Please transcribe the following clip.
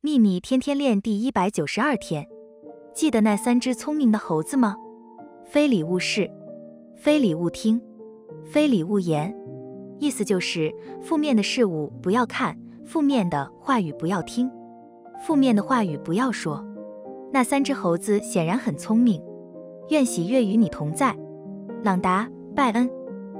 秘密天天练第一百九十二天记得那三只聪明的猴子吗？非礼勿视非礼勿听非礼勿言意思就是负面的事物不要看负面的话语不要听负面的话语不要说。那三只猴子显然很聪明愿喜悦与你同在。朗达拜恩。